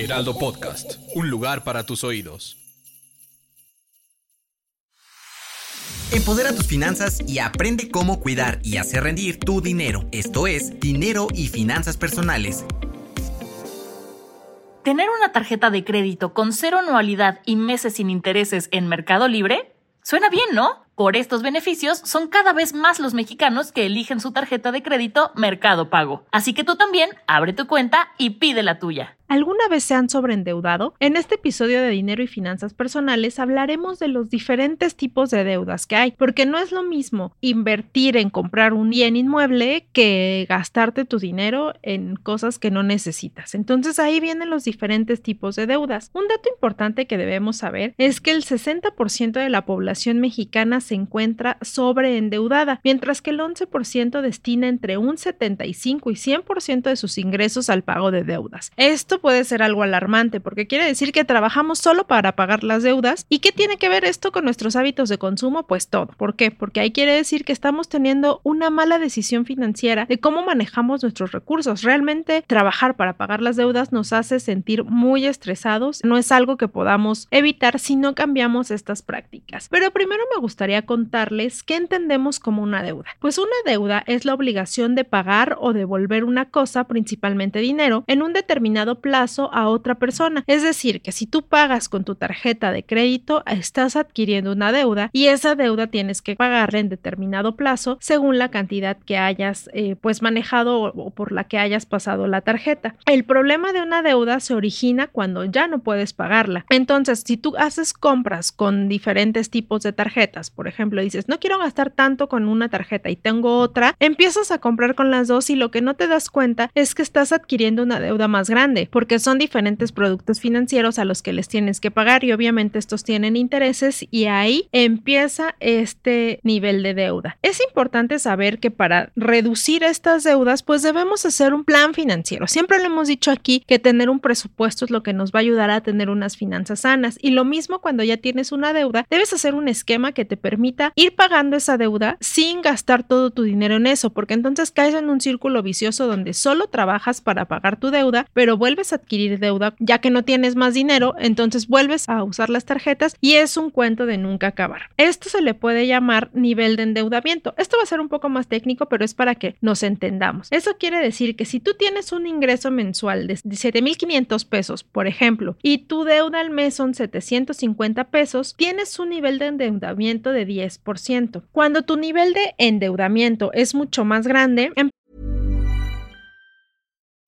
Heraldo Podcast, un lugar para tus oídos. Empodera tus finanzas y aprende cómo cuidar y hacer rendir tu dinero. Esto es Dinero y Finanzas Personales. ¿Tener una tarjeta de crédito con cero anualidad y meses sin intereses en Mercado Libre? Suena bien, ¿no? Por estos beneficios, son cada vez más los mexicanos que eligen su tarjeta de crédito Mercado Pago. Así que tú también abre tu cuenta y pide la tuya. ¿Alguna vez se han sobreendeudado? En este episodio de Dinero y Finanzas Personales hablaremos de los diferentes tipos de deudas que hay, porque no es lo mismo invertir en comprar un bien inmueble que gastarte tu dinero en cosas que no necesitas. Entonces ahí vienen los diferentes tipos de deudas. Un dato importante que debemos saber es que el 60% de la población mexicana se encuentra sobreendeudada, mientras que el 11% destina entre un 75 y 100% de sus ingresos al pago de deudas. Esto puede ser algo alarmante porque quiere decir que trabajamos solo para pagar las deudas. ¿Y qué tiene que ver esto con nuestros hábitos de consumo? Pues todo. ¿Por qué? Porque ahí quiere decir que estamos teniendo una mala decisión financiera de cómo manejamos nuestros recursos. Realmente trabajar para pagar las deudas nos hace sentir muy estresados. No es algo que podamos evitar si no cambiamos estas prácticas. Pero primero me gustaría contarles qué entendemos como una deuda. Pues una deuda es la obligación de pagar o devolver una cosa, principalmente dinero, en un determinado plazo a otra persona. Es decir, que si tú pagas con tu tarjeta de crédito, estás adquiriendo una deuda y esa deuda tienes que pagarla en determinado plazo según la cantidad que hayas eh, pues manejado o por la que hayas pasado la tarjeta. El problema de una deuda se origina cuando ya no puedes pagarla. Entonces, si tú haces compras con diferentes tipos de tarjetas, por ejemplo, dices, no quiero gastar tanto con una tarjeta y tengo otra, empiezas a comprar con las dos y lo que no te das cuenta es que estás adquiriendo una deuda más grande, porque son diferentes productos financieros a los que les tienes que pagar y obviamente estos tienen intereses y ahí empieza este nivel de deuda. Es importante saber que para reducir estas deudas, pues debemos hacer un plan financiero. Siempre le hemos dicho aquí que tener un presupuesto es lo que nos va a ayudar a tener unas finanzas sanas y lo mismo cuando ya tienes una deuda, debes hacer un esquema que te permita ir pagando esa deuda sin gastar todo tu dinero en eso, porque entonces caes en un círculo vicioso donde solo trabajas para pagar tu deuda, pero vuelves adquirir deuda ya que no tienes más dinero, entonces vuelves a usar las tarjetas y es un cuento de nunca acabar. Esto se le puede llamar nivel de endeudamiento. Esto va a ser un poco más técnico, pero es para que nos entendamos. Eso quiere decir que si tú tienes un ingreso mensual de 7.500 pesos, por ejemplo, y tu deuda al mes son 750 pesos, tienes un nivel de endeudamiento de 10%. Cuando tu nivel de endeudamiento es mucho más grande,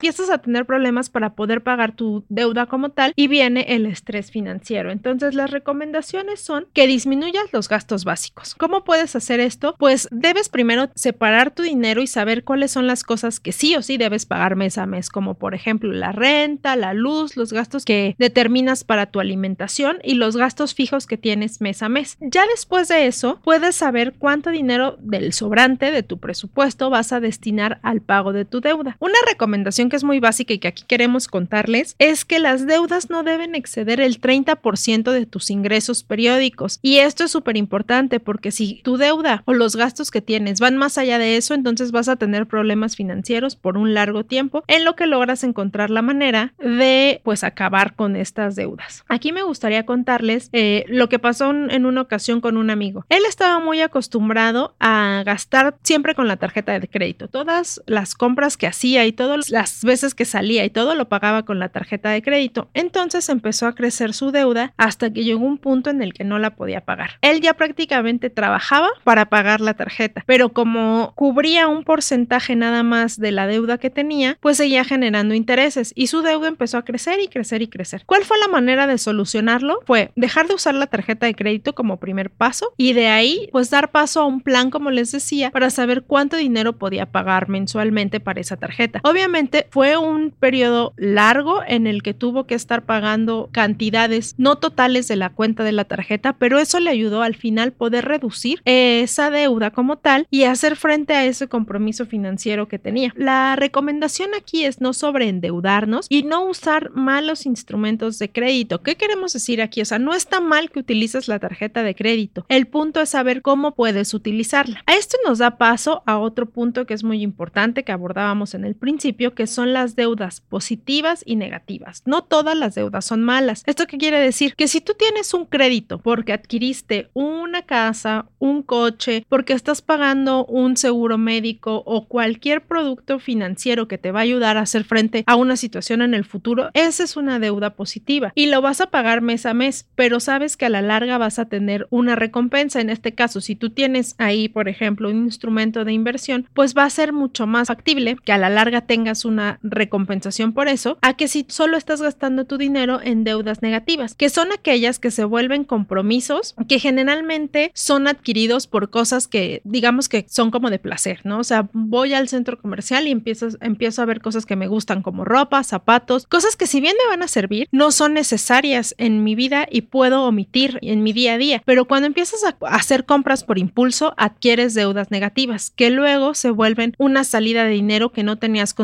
Empiezas a tener problemas para poder pagar tu deuda como tal y viene el estrés financiero. Entonces las recomendaciones son que disminuyas los gastos básicos. ¿Cómo puedes hacer esto? Pues debes primero separar tu dinero y saber cuáles son las cosas que sí o sí debes pagar mes a mes, como por ejemplo la renta, la luz, los gastos que determinas para tu alimentación y los gastos fijos que tienes mes a mes. Ya después de eso, puedes saber cuánto dinero del sobrante de tu presupuesto vas a destinar al pago de tu deuda. Una recomendación que es muy básica y que aquí queremos contarles es que las deudas no deben exceder el 30% de tus ingresos periódicos. Y esto es súper importante porque si tu deuda o los gastos que tienes van más allá de eso, entonces vas a tener problemas financieros por un largo tiempo en lo que logras encontrar la manera de pues acabar con estas deudas. Aquí me gustaría contarles eh, lo que pasó en una ocasión con un amigo. Él estaba muy acostumbrado a gastar siempre con la tarjeta de crédito. Todas las compras que hacía y todas las veces que salía y todo lo pagaba con la tarjeta de crédito. Entonces empezó a crecer su deuda hasta que llegó un punto en el que no la podía pagar. Él ya prácticamente trabajaba para pagar la tarjeta, pero como cubría un porcentaje nada más de la deuda que tenía, pues seguía generando intereses y su deuda empezó a crecer y crecer y crecer. ¿Cuál fue la manera de solucionarlo? Fue dejar de usar la tarjeta de crédito como primer paso y de ahí pues dar paso a un plan como les decía para saber cuánto dinero podía pagar mensualmente para esa tarjeta. Obviamente fue un periodo largo en el que tuvo que estar pagando cantidades no totales de la cuenta de la tarjeta, pero eso le ayudó al final poder reducir esa deuda como tal y hacer frente a ese compromiso financiero que tenía. La recomendación aquí es no sobreendeudarnos y no usar malos instrumentos de crédito. ¿Qué queremos decir aquí? O sea, no está mal que utilices la tarjeta de crédito. El punto es saber cómo puedes utilizarla. A esto nos da paso a otro punto que es muy importante que abordábamos en el principio, que son las deudas positivas y negativas. No todas las deudas son malas. ¿Esto qué quiere decir? Que si tú tienes un crédito porque adquiriste una casa, un coche, porque estás pagando un seguro médico o cualquier producto financiero que te va a ayudar a hacer frente a una situación en el futuro, esa es una deuda positiva y lo vas a pagar mes a mes, pero sabes que a la larga vas a tener una recompensa. En este caso, si tú tienes ahí, por ejemplo, un instrumento de inversión, pues va a ser mucho más factible que a la larga tengas una recompensación por eso, a que si solo estás gastando tu dinero en deudas negativas, que son aquellas que se vuelven compromisos que generalmente son adquiridos por cosas que digamos que son como de placer, ¿no? O sea, voy al centro comercial y empiezo, empiezo a ver cosas que me gustan como ropa, zapatos, cosas que si bien me van a servir, no son necesarias en mi vida y puedo omitir en mi día a día, pero cuando empiezas a hacer compras por impulso, adquieres deudas negativas que luego se vuelven una salida de dinero que no tenías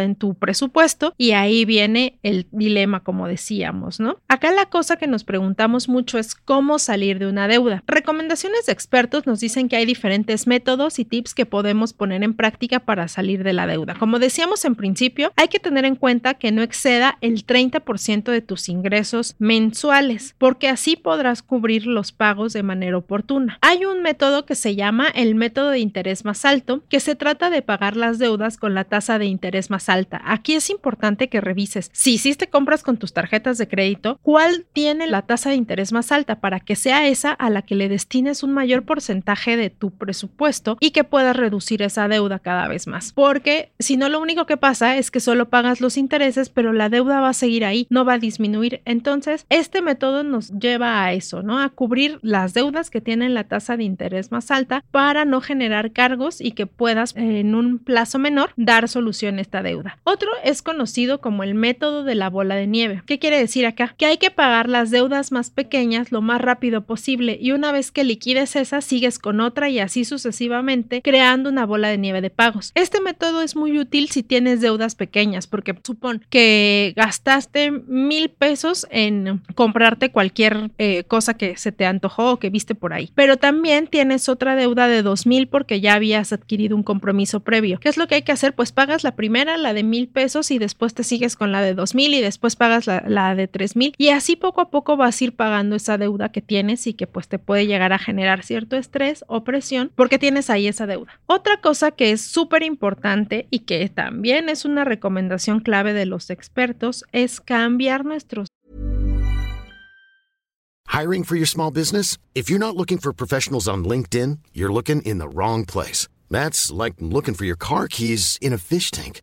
en tu presupuesto y ahí viene el dilema como decíamos, ¿no? Acá la cosa que nos preguntamos mucho es cómo salir de una deuda. Recomendaciones de expertos nos dicen que hay diferentes métodos y tips que podemos poner en práctica para salir de la deuda. Como decíamos en principio, hay que tener en cuenta que no exceda el 30% de tus ingresos mensuales, porque así podrás cubrir los pagos de manera oportuna. Hay un método que se llama el método de interés más alto, que se trata de pagar las deudas con la tasa de interés alta. Aquí es importante que revises si hiciste compras con tus tarjetas de crédito, cuál tiene la tasa de interés más alta para que sea esa a la que le destines un mayor porcentaje de tu presupuesto y que puedas reducir esa deuda cada vez más. Porque si no, lo único que pasa es que solo pagas los intereses, pero la deuda va a seguir ahí, no va a disminuir. Entonces, este método nos lleva a eso, ¿no? A cubrir las deudas que tienen la tasa de interés más alta para no generar cargos y que puedas en un plazo menor dar solución a esta deuda. Otro es conocido como el método de la bola de nieve. ¿Qué quiere decir acá? Que hay que pagar las deudas más pequeñas lo más rápido posible y una vez que liquides esa sigues con otra y así sucesivamente creando una bola de nieve de pagos. Este método es muy útil si tienes deudas pequeñas porque supón que gastaste mil pesos en comprarte cualquier eh, cosa que se te antojó o que viste por ahí, pero también tienes otra deuda de dos mil porque ya habías adquirido un compromiso previo. ¿Qué es lo que hay que hacer? Pues pagas la primera, la de mil pesos y después te sigues con la de dos mil y después pagas la, de tres mil y así poco a poco vas a ir pagando esa deuda que tienes y que pues te puede llegar a generar cierto estrés o presión porque tienes ahí esa deuda. Otra cosa que es súper importante y que también es una recomendación clave de los expertos es cambiar nuestros Hiring for your small business? If you're not looking for professionals on LinkedIn, you're looking in the wrong place. That's like looking for your car keys in a fish tank.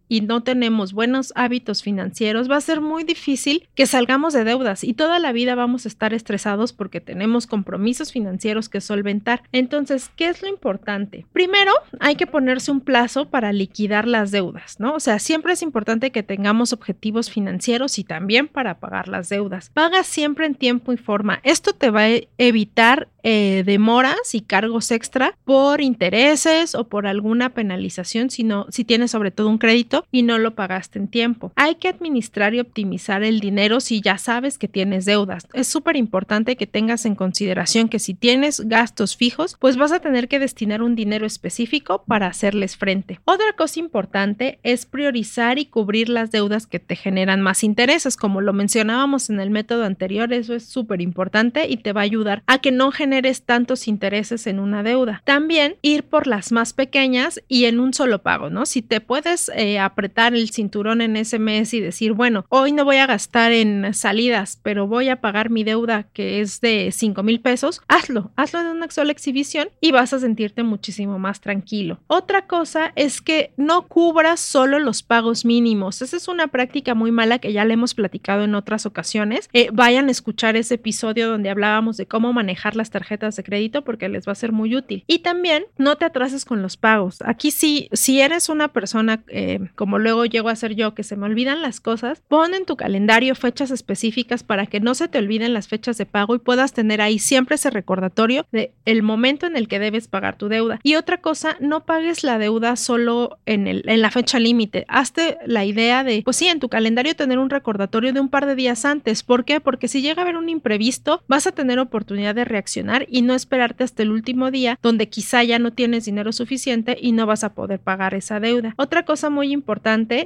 y no tenemos buenos hábitos financieros, va a ser muy difícil que salgamos de deudas y toda la vida vamos a estar estresados porque tenemos compromisos financieros que solventar. Entonces, ¿qué es lo importante? Primero, hay que ponerse un plazo para liquidar las deudas, ¿no? O sea, siempre es importante que tengamos objetivos financieros y también para pagar las deudas. Paga siempre en tiempo y forma. Esto te va a evitar eh, demoras y cargos extra por intereses o por alguna penalización, si, no, si tienes sobre todo un crédito y no lo pagaste en tiempo. Hay que administrar y optimizar el dinero si ya sabes que tienes deudas. Es súper importante que tengas en consideración que si tienes gastos fijos, pues vas a tener que destinar un dinero específico para hacerles frente. Otra cosa importante es priorizar y cubrir las deudas que te generan más intereses, como lo mencionábamos en el método anterior, eso es súper importante y te va a ayudar a que no generes tantos intereses en una deuda. También ir por las más pequeñas y en un solo pago, ¿no? Si te puedes eh, apretar el cinturón en ese mes y decir, bueno, hoy no voy a gastar en salidas, pero voy a pagar mi deuda que es de 5 mil pesos, hazlo, hazlo de una sola exhibición y vas a sentirte muchísimo más tranquilo. Otra cosa es que no cubras solo los pagos mínimos. Esa es una práctica muy mala que ya le hemos platicado en otras ocasiones. Eh, vayan a escuchar ese episodio donde hablábamos de cómo manejar las tarjetas de crédito porque les va a ser muy útil. Y también no te atrases con los pagos. Aquí sí, si eres una persona eh, como luego llego a ser yo, que se me olvidan las cosas, pon en tu calendario fechas específicas para que no se te olviden las fechas de pago y puedas tener ahí siempre ese recordatorio de el momento en el que debes pagar tu deuda. Y otra cosa, no pagues la deuda solo en, el, en la fecha límite. Hazte la idea de, pues sí, en tu calendario tener un recordatorio de un par de días antes. ¿Por qué? Porque si llega a haber un imprevisto, vas a tener oportunidad de reaccionar y no esperarte hasta el último día donde quizá ya no tienes dinero suficiente y no vas a poder pagar esa deuda. Otra cosa muy importante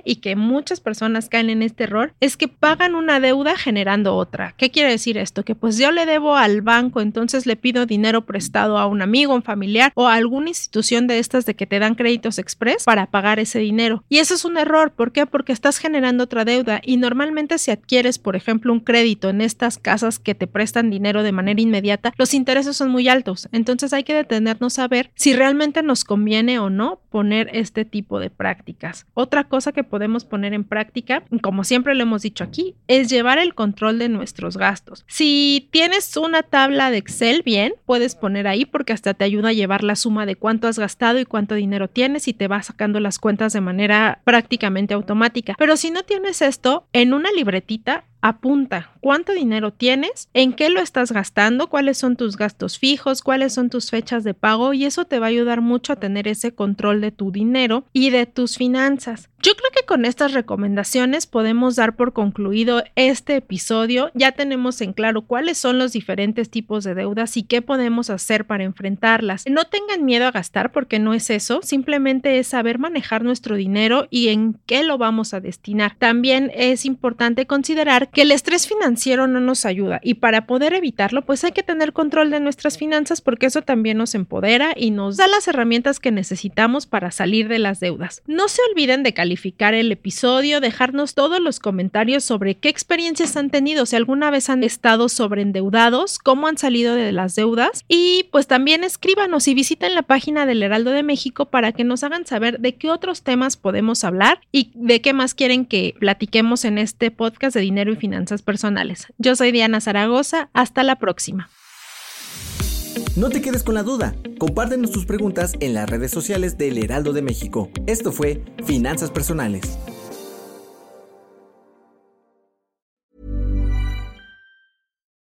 y que muchas personas caen en este error es que pagan una deuda generando otra. ¿Qué quiere decir esto? Que pues yo le debo al banco, entonces le pido dinero prestado a un amigo, un familiar o a alguna institución de estas de que te dan créditos express para pagar ese dinero. Y eso es un error. ¿Por qué? Porque estás generando otra deuda y normalmente si adquieres, por ejemplo, un crédito en estas casas que te prestan dinero de manera inmediata, los intereses son muy altos. Entonces hay que detenernos a ver si realmente nos conviene o no poner este tipo de prácticas. Otra cosa que podemos poner en práctica, como siempre lo hemos dicho aquí, es llevar el control de nuestros gastos. Si tienes una tabla de Excel, bien, puedes poner ahí porque hasta te ayuda a llevar la suma de cuánto has gastado y cuánto dinero tienes y te va sacando las cuentas de manera prácticamente automática. Pero si no tienes esto, en una libretita apunta cuánto dinero tienes, en qué lo estás gastando, cuáles son tus gastos fijos, cuáles son tus fechas de pago y eso te va a ayudar mucho a tener ese control de tu dinero y de tus finanzas. Yo creo que con estas recomendaciones podemos dar por concluido este episodio. Ya tenemos en claro cuáles son los diferentes tipos de deudas y qué podemos hacer para enfrentarlas. No tengan miedo a gastar porque no es eso, simplemente es saber manejar nuestro dinero y en qué lo vamos a destinar. También es importante considerar que el estrés financiero no nos ayuda y para poder evitarlo pues hay que tener control de nuestras finanzas porque eso también nos empodera y nos da las herramientas que necesitamos para salir de las deudas. No se olviden de calificar el episodio, dejarnos todos los comentarios sobre qué experiencias han tenido, si alguna vez han estado sobreendeudados, cómo han salido de las deudas y pues también escríbanos y visiten la página del Heraldo de México para que nos hagan saber de qué otros temas podemos hablar y de qué más quieren que platiquemos en este podcast de dinero y finanzas personales. Yo soy Diana Zaragoza, hasta la próxima. No te quedes con la duda. Compártenos tus preguntas en las redes sociales del Heraldo de México. Esto fue Finanzas Personales.